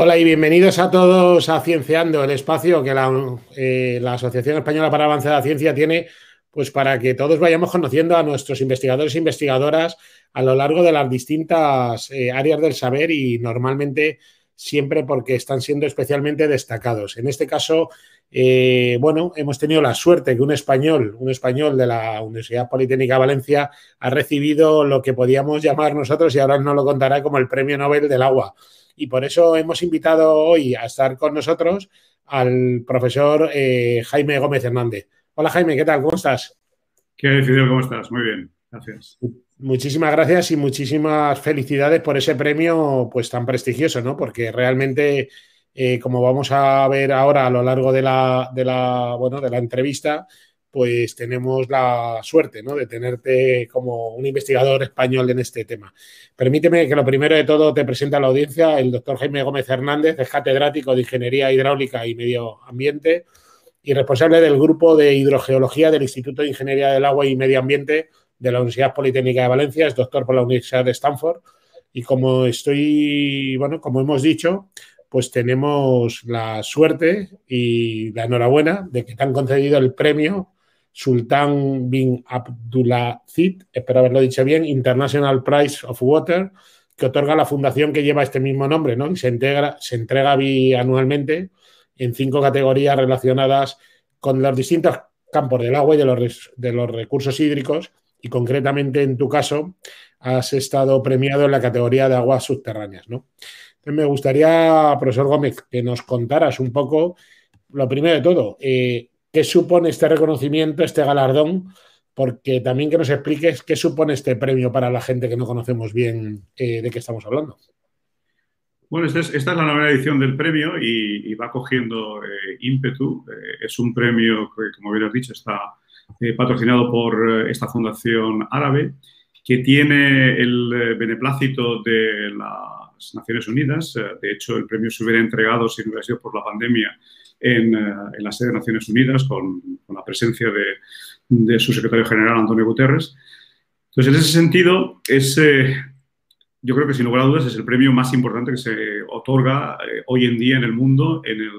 Hola y bienvenidos a todos a Cienciando, el espacio que la, eh, Asociación Española para Avance de la Ciencia tiene pues para que todos vayamos conociendo a nuestros investigadores e investigadoras a lo largo de las distintas eh, áreas del saber y normalmente siempre porque están siendo especialmente destacados. En este caso, eh, bueno, hemos tenido la suerte que un español, un español de la Universidad Politécnica de Valencia, ha recibido lo que podíamos llamar nosotros, y ahora nos lo contará como el Premio Nobel del Agua y por eso hemos invitado hoy a estar con nosotros al profesor eh, Jaime Gómez Hernández. Hola Jaime, ¿qué tal? ¿Cómo estás? ¿Qué hay, Fidel? ¿Cómo estás? Muy bien, gracias. Muchísimas gracias y muchísimas felicidades por ese premio pues tan prestigioso, ¿no? Porque realmente, eh, como vamos a ver ahora a lo largo de la, de la, bueno, de la entrevista, pues tenemos la suerte ¿no? de tenerte como un investigador español en este tema. Permíteme que lo primero de todo te presente a la audiencia el doctor Jaime Gómez Hernández, es catedrático de Ingeniería Hidráulica y Medio Ambiente y responsable del grupo de hidrogeología del Instituto de Ingeniería del Agua y Medio Ambiente de la Universidad Politécnica de Valencia, es doctor por la Universidad de Stanford y como estoy, bueno, como hemos dicho, pues tenemos la suerte y la enhorabuena de que te han concedido el premio Sultan bin Abdulaziz, espero haberlo dicho bien, International Prize of Water, que otorga la fundación que lleva este mismo nombre, ¿no? Y se, integra, se entrega bianualmente en cinco categorías relacionadas con los distintos campos del agua y de los, de los recursos hídricos, y concretamente en tu caso has estado premiado en la categoría de aguas subterráneas, ¿no? Entonces me gustaría, profesor Gómez, que nos contaras un poco, lo primero de todo, eh, qué supone este reconocimiento, este galardón, porque también que nos expliques qué supone este premio para la gente que no conocemos bien eh, de qué estamos hablando. Bueno, esta es, la nueva edición del premio y, va cogiendo eh, ímpetu. Es un premio que, como bien dicho, está eh, patrocinado por eh, esta fundación árabe que tiene el beneplácito de las Naciones Unidas. de hecho, el premio se hubiera entregado si no hubiera sido por la pandemia en, eh, la sede de Naciones Unidas con, la presencia de, su secretario general, Antonio Guterres. Entonces, en ese sentido, es, eh, yo creo que sin lugar a dudas es el premio más importante que se otorga eh, hoy en día en el mundo en el,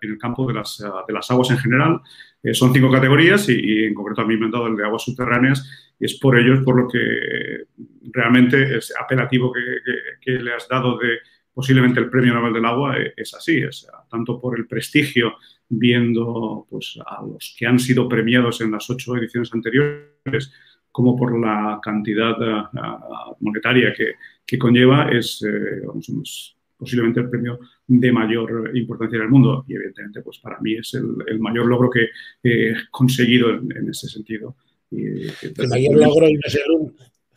en el campo de las, de las, aguas en general. Eh, son cinco categorías y, y, en concreto a mí me han dado el de aguas subterráneas y es por ello por lo que realmente es apelativo que, que, que le has dado de posiblemente el Premio Nobel del Agua eh, es así, es, tanto por el prestigio viendo pues, a los que han sido premiados en las ocho ediciones anteriores, como por la cantidad uh, monetaria que, que, conlleva, es, eh, vamos, posiblemente el premio de mayor importancia en el mundo. Y evidentemente, pues para mí es el, el mayor logro que he conseguido en, en ese sentido. Y, el mayor logro y no es el,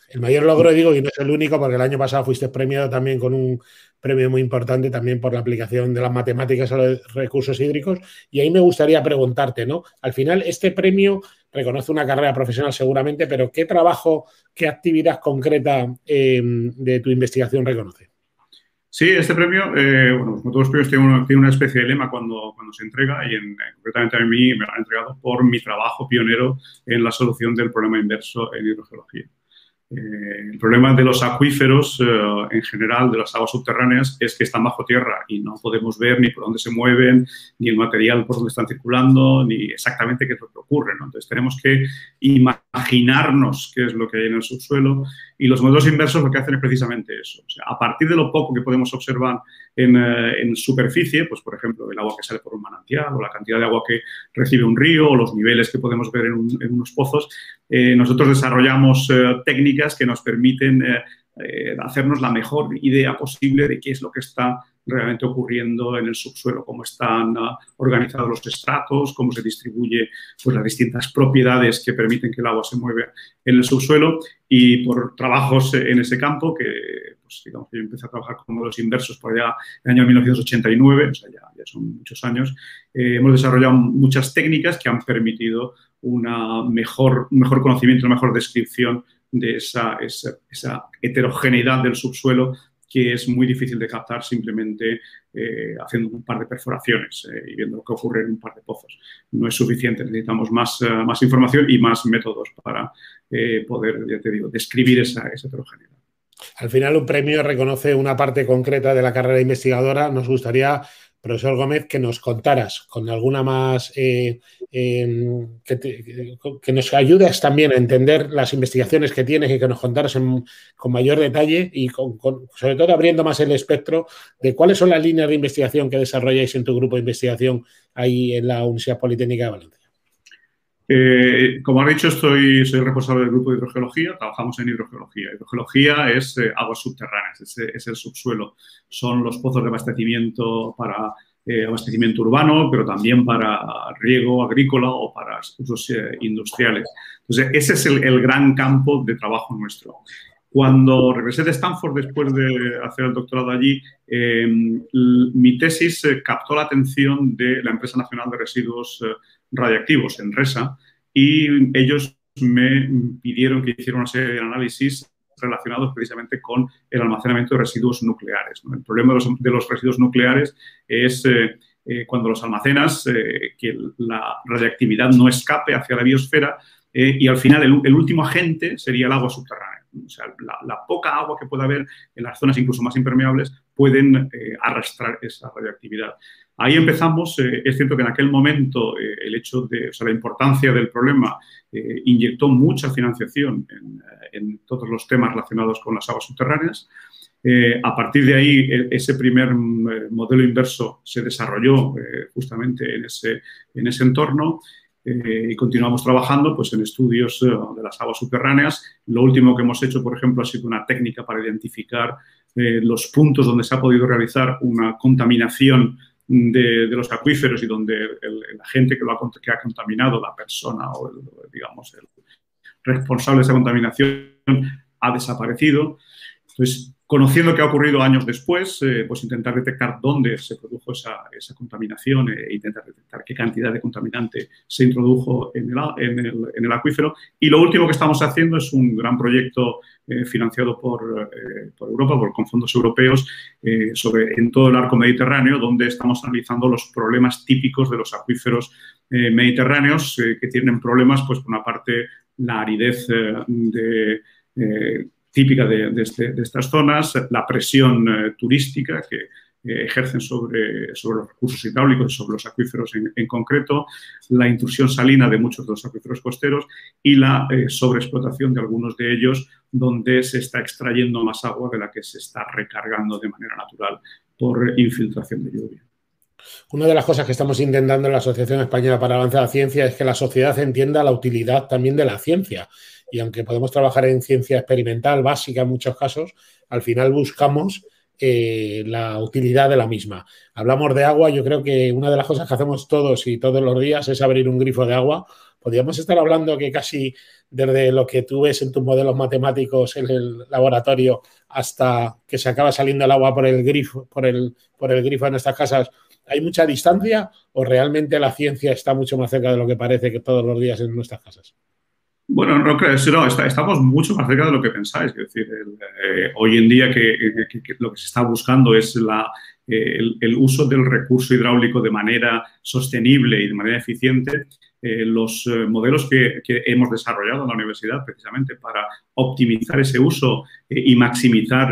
el mayor logro, digo, y no es el único, porque el año pasado fuiste premiado también con un premio muy importante también por la aplicación de las matemáticas a los recursos hídricos. Y ahí me gustaría preguntarte, ¿no? Al final, este premio reconoce una carrera profesional seguramente, pero ¿qué trabajo, qué actividad concreta eh, de tu investigación reconoce? Sí, este premio, eh, bueno, como todos los premios, tiene una, tiene una, especie de lema cuando, cuando se entrega y en, concretamente a mí me lo han entregado por mi trabajo pionero en la solución del problema inverso en hidrogeología. Eh, el problema de los acuíferos eh, en general, de las aguas subterráneas, es que están bajo tierra y no podemos ver ni por dónde se mueven, ni el material por dónde están circulando, ni exactamente qué es lo que ocurre. ¿no? Entonces tenemos que imaginarnos qué es lo que hay en el subsuelo y los modelos inversos lo que hacen es precisamente eso. A partir de lo poco que podemos observar en, eh, en, superficie, pues por ejemplo el agua que sale por un manantial o la cantidad de agua que recibe un río o los niveles que podemos ver en unos pozos, eh, nosotros desarrollamos eh, técnicas que nos permiten eh, eh, hacernos la mejor idea posible de qué es lo que está realmente ocurriendo en el subsuelo, cómo están uh, organizados los estratos, cómo se distribuye pues, las distintas propiedades que permiten que el agua se mueva en el subsuelo. Y por trabajos en ese campo que pues, digamos yo empecé a trabajar con modelos inversos por allá en el año 1989, o sea, ya, ya son muchos años, eh, hemos desarrollado muchas técnicas que han permitido una mejor, un mejor conocimiento, una mejor descripción de esa, esa, heterogeneidad del subsuelo que es muy difícil de captar simplemente eh, haciendo un par de perforaciones eh, y viendo lo que ocurre en un par de pozos. No es suficiente, necesitamos más, uh, más información y más métodos para eh, poder, describir esa, esa heterogeneidad. Al final un premio reconoce una parte concreta de la carrera investigadora. Nos gustaría profesor Gómez, que nos contaras con alguna más, eh, em, que, nos ayudes también a entender las investigaciones que tienes y que nos contaras con mayor detalle y sobre todo abriendo más el espectro de cuáles son las líneas de investigación que desarrolláis en tu grupo de investigación ahí en la Universidad Politécnica de Valencia. Eh, como ha dicho, estoy, soy responsable del grupo de hidrogeología, trabajamos en hidrogeología. Hidrogeología es eh, aguas subterráneas, es, el subsuelo. Son los pozos de abastecimiento para eh, abastecimiento urbano, pero también para riego agrícola o para usos industriales. Entonces, ese es el, gran campo de trabajo nuestro. Cuando regresé de Stanford después de hacer el doctorado allí, mi tesis captó la atención de la Empresa Nacional de Residuos radiactivos en RESA y ellos me pidieron que hiciera una serie de análisis relacionados precisamente con el almacenamiento de residuos nucleares. El problema de los, residuos nucleares es eh, eh, cuando los almacenas, eh, que la radiactividad no escape hacia la biosfera y al final el, último agente sería el agua subterránea. O sea, la, poca agua que pueda haber en las zonas incluso más impermeables pueden arrastrar esa radiactividad. Ahí empezamos, eh, es cierto que en aquel momento eh, el hecho de, o sea, la importancia del problema eh, inyectó mucha financiación en, todos los temas relacionados con las aguas subterráneas. a partir de ahí, e, ese primer modelo inverso se desarrolló justamente en ese, en ese entorno y continuamos trabajando pues, en estudios de las aguas subterráneas. Lo último que hemos hecho, por ejemplo, ha sido una técnica para identificar los puntos donde se ha podido realizar una contaminación de, los acuíferos y donde el, agente que, lo ha, que ha contaminado, la persona o, el, digamos, el responsable de esa contaminación ha desaparecido. Entonces, Conociendo qué ha ocurrido años después, eh, pues intentar detectar dónde se produjo esa, contaminación e intentar detectar qué cantidad de contaminante se introdujo en el, acuífero. Y lo último que estamos haciendo es un gran proyecto eh, financiado por, Europa, por, con fondos europeos, sobre, en todo el arco mediterráneo, donde estamos analizando los problemas típicos de los acuíferos mediterráneos, que tienen problemas, pues por una parte, la aridez de típica este, de, estas zonas, la presión eh, turística que ejercen sobre, los recursos hidráulicos sobre los acuíferos en, concreto, la intrusión salina de muchos de los acuíferos costeros y la eh, sobreexplotación de algunos de ellos, donde se está extrayendo más agua de la que se está recargando de manera natural por infiltración de lluvia. Una de las cosas que estamos intentando en la Asociación Española para Avanzar la Ciencia es que la sociedad entienda la utilidad también de la ciencia y aunque podemos trabajar en ciencia experimental básica en muchos casos, al final buscamos eh, la utilidad de la misma. Hablamos de agua, yo creo que una de las cosas que hacemos todos y todos los días es abrir un grifo de agua. Podríamos estar hablando que casi desde lo que tú ves en tus modelos matemáticos en el laboratorio hasta que se acaba saliendo el agua por el grifo, por el, por el grifo en nuestras casas, ¿hay mucha distancia o realmente la ciencia está mucho más cerca de lo que parece que todos los días en nuestras casas? Bueno, no creo, no, estamos mucho más cerca de lo que pensáis. Es decir, eh, hoy en día que, lo que se está buscando es la, eh, el, uso del recurso hidráulico de manera sostenible y de manera eficiente. Eh, los modelos que, hemos desarrollado en la universidad precisamente para optimizar ese uso y maximizar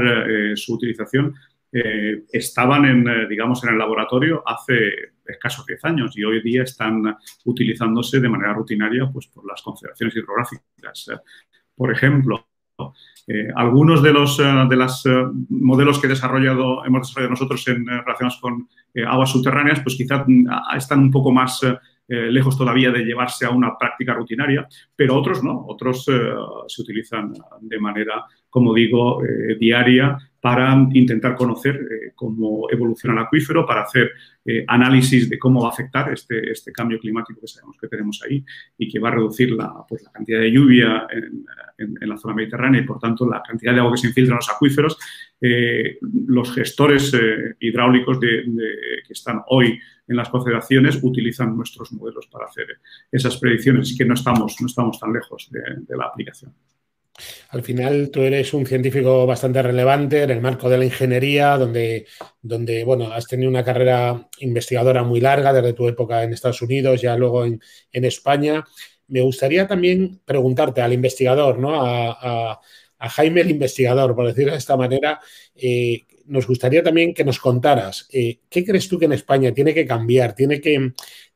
su utilización estaban en, digamos, en el laboratorio hace escasos 10 años y hoy día están utilizándose de manera rutinaria pues, por las confederaciones hidrográficas. Por ejemplo, eh, algunos de los eh, de las, eh, modelos que desarrollado, hemos desarrollado nosotros en, relacionados con aguas subterráneas, pues quizás mm, están un poco más lejos todavía de llevarse a una práctica rutinaria, pero otros no, otros se utilizan de manera, como digo, diaria para intentar conocer eh, cómo evoluciona el acuífero, para hacer eh, análisis de cómo va a afectar este, este, cambio climático que sabemos que tenemos ahí y que va a reducir la, pues, la cantidad de lluvia en, la zona mediterránea y, por tanto, la cantidad de agua que se infiltra en los acuíferos. Eh, los gestores hidráulicos que están hoy en las confederaciones utilizan nuestros modelos para hacer esas predicciones, así que no estamos, no estamos tan lejos de la aplicación. Al final tú eres un científico bastante relevante en el marco de la ingeniería, donde, donde bueno, has tenido una carrera investigadora muy larga desde tu época en Estados Unidos, ya luego en, España. Me gustaría también preguntarte al investigador, ¿no? A, a Jaime el investigador, por decirlo de esta manera, eh, nos gustaría también que nos contaras, eh, ¿qué crees tú que en España tiene que cambiar, tiene que,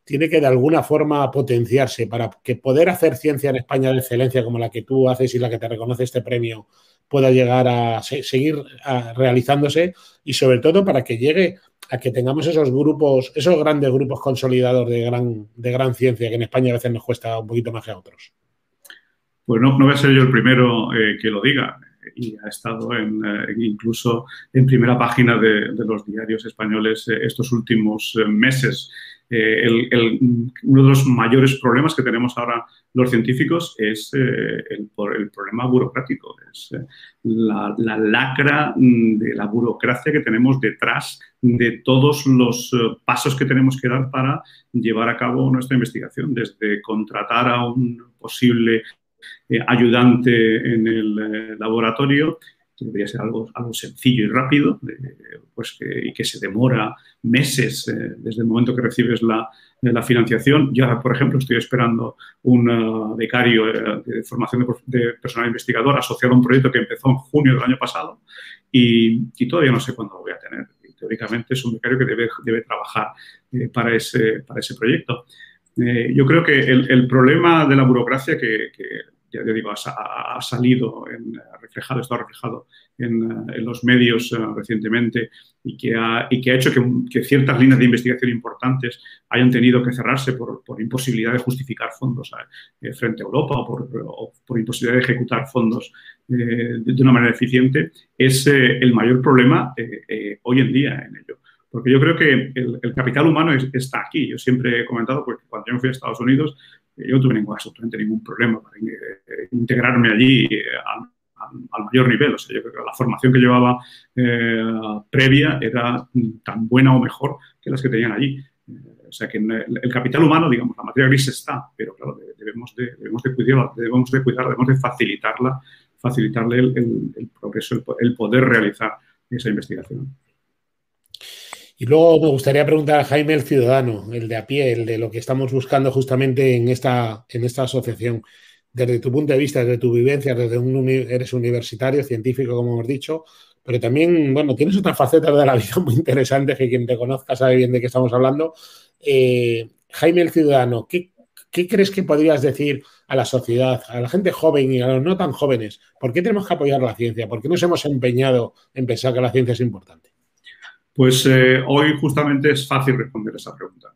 tiene que de alguna forma potenciarse para que poder hacer ciencia en España de excelencia como la que tú haces y la que te reconoce este premio pueda llegar a seguir realizándose y sobre todo para que llegue a que tengamos esos grupos, esos grandes grupos consolidados de gran, de gran ciencia que en España a veces nos cuesta un poquito más que a otros. Pues no, no voy a ser yo el primero eh, que lo diga y ha estado en, eh, incluso en primera página de, los diarios españoles eh, estos últimos meses. Uno de los mayores problemas que tenemos ahora los científicos es el, el, problema burocrático, es la, la, lacra mm, de la burocracia que tenemos detrás de todos los pasos que tenemos que dar para llevar a cabo nuestra investigación, desde contratar a un posible eh, ayudante en el eh, laboratorio, que debería ser algo, algo sencillo y rápido, pues y que se demora meses eh, desde el momento que recibes la, la, financiación. Yo, por ejemplo, estoy esperando un becario de formación de, personal investigador asociado a un proyecto que empezó en junio del año pasado y, todavía no sé cuándo lo voy a tener. teóricamente es un becario que debe, debe trabajar para, ese, para ese proyecto. yo creo que el, el, problema de la burocracia que, que ya digo, ha, salido en, reflejado, está reflejado en, los medios eh, recientemente y que ha, y que ha hecho que, ciertas líneas de investigación importantes hayan tenido que cerrarse por, imposibilidad de justificar fondos eh, frente a Europa o por, imposibilidad de ejecutar fondos eh, de, una manera eficiente, es el mayor problema hoy en día en ello. Porque yo creo que el, capital humano está aquí. Yo siempre he comentado, porque cuando yo me fui a Estados Unidos, yo no tuve ningún, absolutamente ningún problema para eh, integrarme allí eh, al, mayor nivel. O sea, la formación que llevaba eh, previa era tan buena o mejor que las que tenían allí. o sea, que el, capital humano, digamos, la materia gris está, pero claro, debemos de, debemos de, cuidarla, debemos de cuidarla, debemos de facilitarla, facilitarle el, progreso, el poder realizar esa investigación. Y luego me gustaría preguntar a Jaime el ciudadano, el de a pie, el de lo que estamos buscando justamente en esta, en esta asociación. Desde tu punto de vista, desde tu vivencia, desde un eres universitario, científico, como hemos dicho, pero también, bueno, tienes otras facetas de la vida muy interesantes que quien te conozca sabe bien de qué estamos hablando. Eh, Jaime el ciudadano, ¿qué, ¿qué crees que podrías decir a la sociedad, a la gente joven y a los no tan jóvenes? ¿Por qué tenemos que apoyar la ciencia? ¿Por qué nos hemos empeñado en pensar que la ciencia es importante? Pues eh, hoy justamente es fácil responder esa pregunta.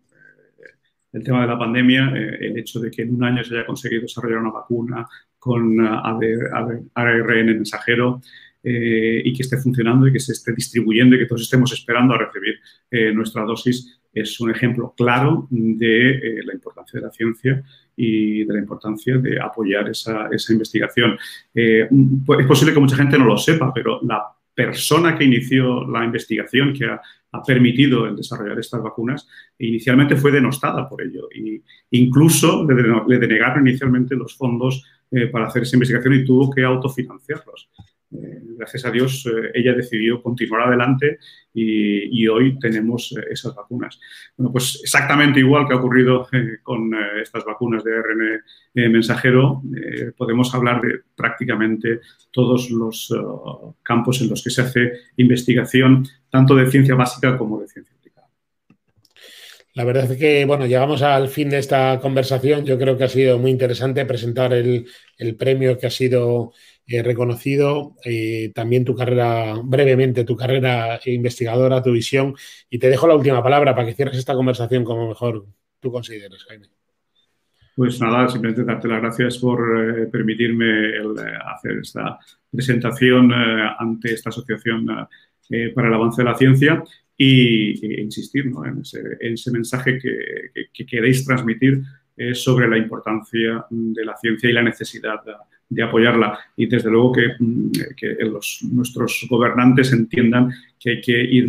Eh, el tema de la pandemia, eh, el hecho de que en un año se haya conseguido desarrollar una vacuna con ARN mensajero y que esté funcionando y que se esté distribuyendo y que todos estemos esperando a recibir nuestra dosis, es un ejemplo claro de la importancia de la ciencia y de la importancia de apoyar esa, esa investigación. es posible que mucha gente no lo sepa, pero la persona que inició la investigación que ha, permitido el desarrollar estas vacunas, inicialmente fue denostada por ello. Y incluso le, denegaron inicialmente los fondos eh, para hacer esa investigación y tuvo que autofinanciarlos. Eh, gracias a Dios, eh, ella decidió continuar adelante y, hoy tenemos eh, esas vacunas. Bueno, pues exactamente igual que ha ocurrido con estas vacunas de ARN mensajero, podemos hablar de prácticamente todos los campos en los que se hace investigación, tanto de ciencia básica como de ciencia. La verdad es que, bueno, llegamos al fin de esta conversación. Yo creo que ha sido muy interesante presentar el premio que ha sido He reconocido eh, también tu carrera, brevemente, tu carrera investigadora, tu visión, y te dejo la última palabra para que cierres esta conversación como mejor tú consideres, Jaime. Pues nada, simplemente darte las gracias por eh, permitirme eh, hacer esta presentación ante esta asociación para el avance de la ciencia y, insistir en, ese, mensaje que, que queréis transmitir sobre la importancia de la ciencia y la necesidad de de apoyarla y desde luego que, mm, nuestros gobernantes entiendan que hay que ir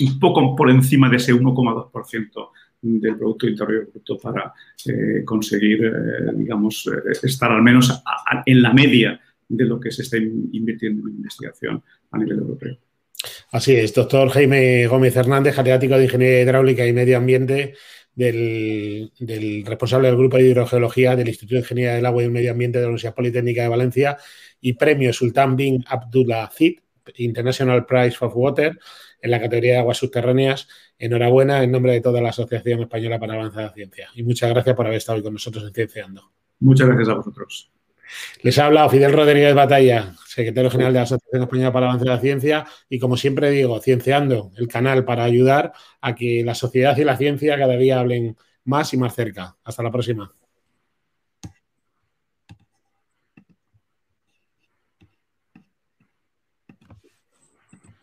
un poco por encima de ese 1,2% del Producto Interior Bruto para eh, conseguir, eh, digamos, eh, estar al menos en la media de lo que se está invirtiendo en investigación a nivel europeo. Así es, doctor Jaime Gómez Hernández, catedrático de Ingeniería Hidráulica y Medio Ambiente del, responsable del grupo de hidrogeología del Instituto de Ingeniería del Agua y Medio Ambiente de la Universidad Politécnica de Valencia y premio Sultan bin Abdulaziz International Prize for Water en la categoría de aguas subterráneas. Enhorabuena en nombre de toda la Asociación Española para Avanzar la Ciencia. Y muchas gracias por haber estado hoy con nosotros en Cienciando. Muchas gracias a vosotros. Les ha hablado Fidel Rodríguez Batalla, secretario general de la Asociación Española para Avanzar la Ciencia. Y como siempre digo, Cienciando, el canal para ayudar a que la sociedad y la ciencia cada día hablen más y más cerca. Hasta la próxima.